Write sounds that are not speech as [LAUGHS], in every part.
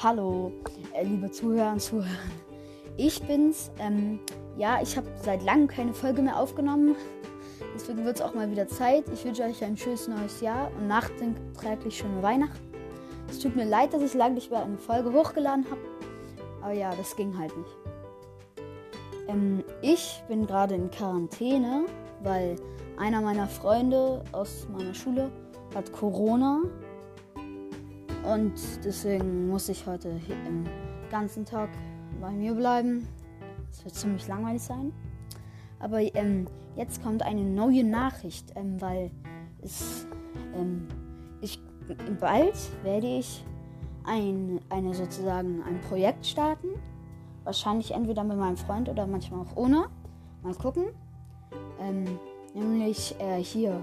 Hallo, äh, liebe Zuhörer und Zuhörer. Ich bin's. Ähm, ja, ich habe seit langem keine Folge mehr aufgenommen. Deswegen wird es auch mal wieder Zeit. Ich wünsche euch ein schönes neues Jahr und nachträglich schöne Weihnachten. Es tut mir leid, dass ich lange nicht mehr eine Folge hochgeladen habe. Aber ja, das ging halt nicht. Ähm, ich bin gerade in Quarantäne, weil einer meiner Freunde aus meiner Schule hat Corona. Und deswegen muss ich heute im ganzen Tag bei mir bleiben. Es wird ziemlich langweilig sein. Aber ähm, jetzt kommt eine neue Nachricht, ähm, weil es ähm, ich bald werde ich ein, eine sozusagen ein Projekt starten. Wahrscheinlich entweder mit meinem Freund oder manchmal auch ohne. Mal gucken. Ähm, nämlich äh, hier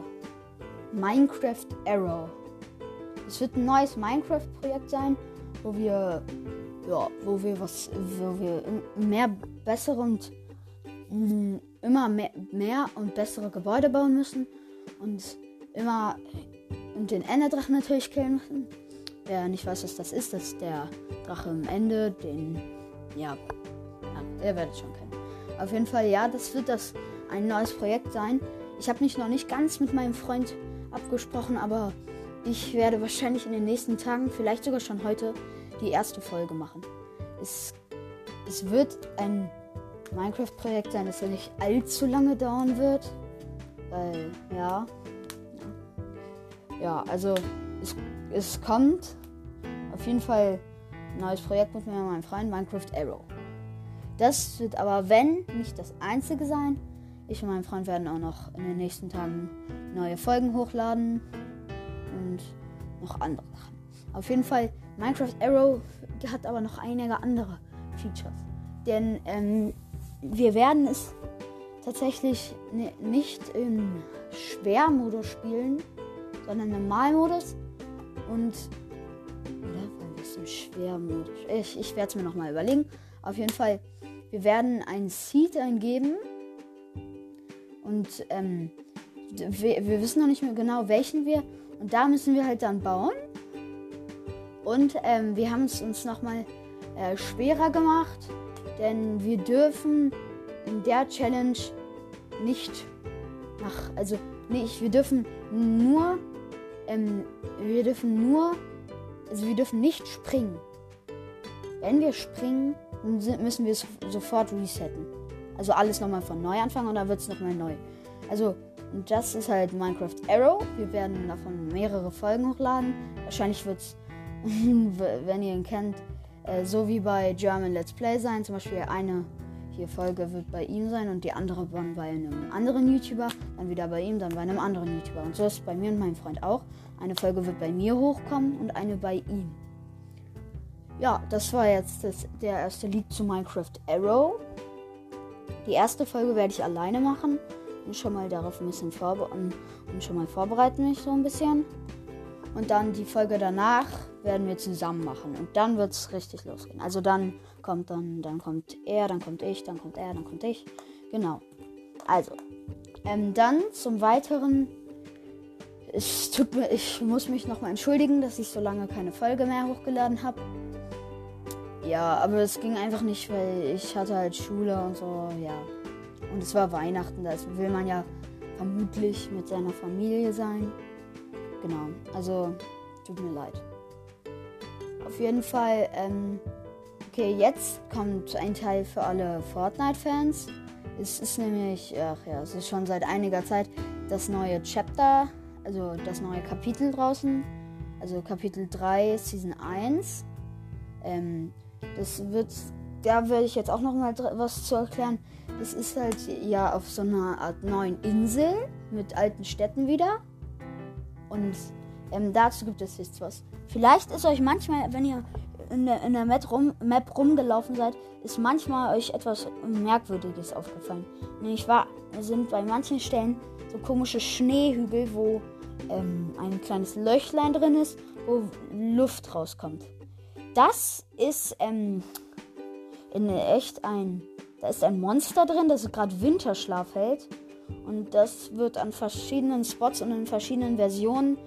Minecraft Arrow. Es wird ein neues Minecraft-Projekt sein, wo wir ja, wo wir was, wo wir mehr bessere und mh, immer mehr, mehr und bessere Gebäude bauen müssen und immer und den Enderdrachen natürlich killen müssen. Wer nicht weiß, was das ist, das ist der Drache am Ende, den ja, ja ihr werdet schon kennen. Auf jeden Fall, ja, das wird das ein neues Projekt sein. Ich habe mich noch nicht ganz mit meinem Freund abgesprochen, aber ich werde wahrscheinlich in den nächsten Tagen, vielleicht sogar schon heute, die erste Folge machen. Es, es wird ein Minecraft-Projekt sein, das ja nicht allzu lange dauern wird. Weil, ja. Ja, also es, es kommt auf jeden Fall ein neues Projekt mit mir und meinem Freund Minecraft Arrow. Das wird aber, wenn, nicht das einzige sein. Ich und mein Freund werden auch noch in den nächsten Tagen neue Folgen hochladen und noch andere Sachen. Auf jeden Fall Minecraft Arrow hat aber noch einige andere Features. Denn ähm, wir werden es tatsächlich nicht im Schwermodus spielen, sondern im Normalmodus. Und. Oder wann ist im Schwermodus? Ich, ich werde es mir nochmal überlegen. Auf jeden Fall, wir werden ein Seed eingeben. Und ähm, wir, wir wissen noch nicht mehr genau, welchen wir. Und da müssen wir halt dann bauen. Und ähm, wir haben es uns nochmal äh, schwerer gemacht, denn wir dürfen in der Challenge nicht nach, also nicht, wir dürfen nur, ähm, wir dürfen nur, also wir dürfen nicht springen. Wenn wir springen, müssen wir es sofort resetten. Also alles nochmal von neu anfangen und dann wird es nochmal neu. Also, das ist halt Minecraft Arrow. Wir werden davon mehrere Folgen hochladen. Wahrscheinlich wird es [LAUGHS] wenn ihr ihn kennt, äh, so wie bei German Let's Play sein. Zum Beispiel eine hier Folge wird bei ihm sein und die andere dann bei einem anderen YouTuber, dann wieder bei ihm, dann bei einem anderen YouTuber. Und so ist es bei mir und meinem Freund auch. Eine Folge wird bei mir hochkommen und eine bei ihm. Ja, das war jetzt das, der erste Lied zu Minecraft Arrow. Die erste Folge werde ich alleine machen und schon mal darauf ein bisschen vorbereiten und schon mal vorbereiten mich so ein bisschen. Und dann die Folge danach werden wir zusammen machen. Und dann wird es richtig losgehen. Also dann kommt dann, dann kommt er, dann kommt ich, dann kommt er, dann kommt ich. Genau. Also. Ähm, dann zum weiteren. Es tut mir, ich muss mich nochmal entschuldigen, dass ich so lange keine Folge mehr hochgeladen habe. Ja, aber es ging einfach nicht, weil ich hatte halt Schule und so, ja. Und es war Weihnachten, da will man ja vermutlich mit seiner Familie sein. Genau. Also, tut mir leid. Auf jeden Fall, ähm, okay, jetzt kommt ein Teil für alle Fortnite-Fans. Es ist nämlich, ach ja, es ist schon seit einiger Zeit das neue Chapter, also das neue Kapitel draußen. Also Kapitel 3, Season 1. Ähm, das wird, da werde ich jetzt auch noch mal was zu erklären. Das ist halt ja auf so einer Art neuen Insel mit alten Städten wieder. Und ähm, dazu gibt es jetzt was. Vielleicht ist euch manchmal, wenn ihr in der, in der Map, rum, Map rumgelaufen seid, ist manchmal euch etwas Merkwürdiges aufgefallen. Nämlich war, sind bei manchen Stellen so komische Schneehügel, wo ähm, ein kleines Löchlein drin ist, wo Luft rauskommt. Das ist ähm, in echt ein, da ist ein Monster drin, das gerade Winterschlaf hält. Und das wird an verschiedenen Spots und in verschiedenen Versionen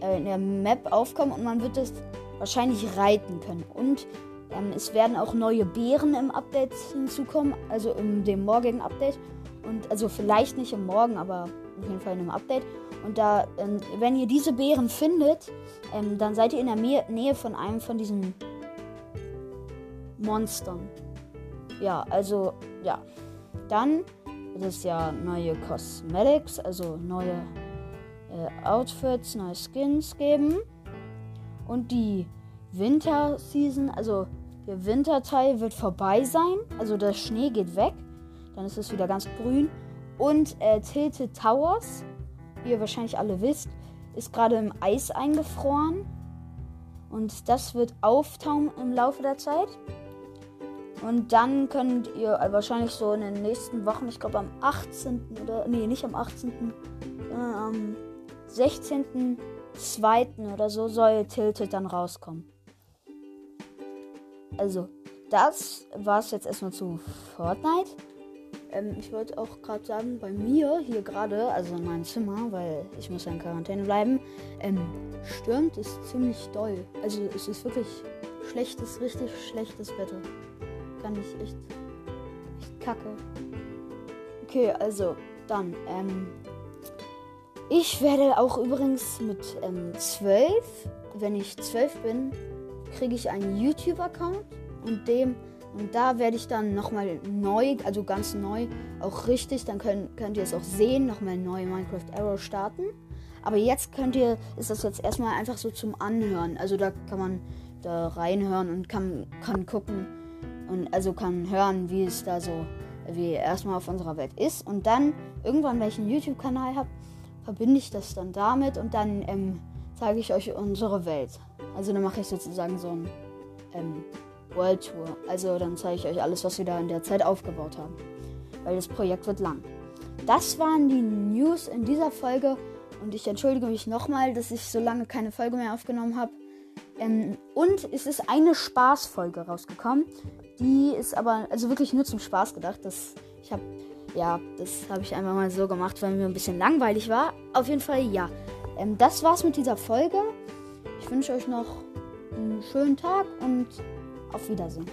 äh, in der Map aufkommen und man wird es wahrscheinlich reiten können. Und ähm, es werden auch neue Beeren im Update hinzukommen, also in dem morgigen Update. Und also vielleicht nicht im Morgen, aber auf jeden Fall in einem Update. Und da, ähm, wenn ihr diese Beeren findet, ähm, dann seid ihr in der Nähe von einem von diesen Monstern. Ja, also, ja. Dann wird es ja neue Cosmetics, also neue äh, Outfits, neue Skins geben. Und die Winter-Season, also der Winterteil wird vorbei sein. Also der Schnee geht weg. Dann ist es wieder ganz grün. Und äh, Tilted Towers, wie ihr wahrscheinlich alle wisst, ist gerade im Eis eingefroren. Und das wird auftauen im Laufe der Zeit. Und dann könnt ihr wahrscheinlich so in den nächsten Wochen, ich glaube am 18. oder, nee, nicht am 18., sondern am 16.2. oder so soll Tilted dann rauskommen. Also, das war es jetzt erstmal zu Fortnite. Ähm, ich wollte auch gerade sagen, bei mir hier gerade, also in meinem Zimmer, weil ich muss ja in Quarantäne bleiben, ähm, stürmt es ziemlich doll. Also es ist wirklich schlechtes, richtig schlechtes Wetter fand ich echt, echt kacke. Okay, also dann, ähm, ich werde auch übrigens mit ähm, 12, wenn ich 12 bin, kriege ich einen YouTube-Account und dem und da werde ich dann nochmal neu, also ganz neu, auch richtig, dann könnt, könnt ihr es auch sehen, nochmal neu Minecraft Arrow starten. Aber jetzt könnt ihr, ist das jetzt erstmal einfach so zum Anhören. Also da kann man da reinhören und kann, kann gucken, und also kann hören, wie es da so, wie erstmal auf unserer Welt ist. Und dann irgendwann, wenn ich einen YouTube-Kanal habe, verbinde ich das dann damit und dann ähm, zeige ich euch unsere Welt. Also dann mache ich sozusagen so ein ähm, World Tour. Also dann zeige ich euch alles, was wir da in der Zeit aufgebaut haben. Weil das Projekt wird lang. Das waren die News in dieser Folge. Und ich entschuldige mich nochmal, dass ich so lange keine Folge mehr aufgenommen habe. Ähm, und es ist eine Spaßfolge rausgekommen. Die ist aber also wirklich nur zum Spaß gedacht. Das, ich habe ja, das habe ich einfach mal so gemacht, weil mir ein bisschen langweilig war. Auf jeden Fall ja. Ähm, das war's mit dieser Folge. Ich wünsche euch noch einen schönen Tag und auf Wiedersehen.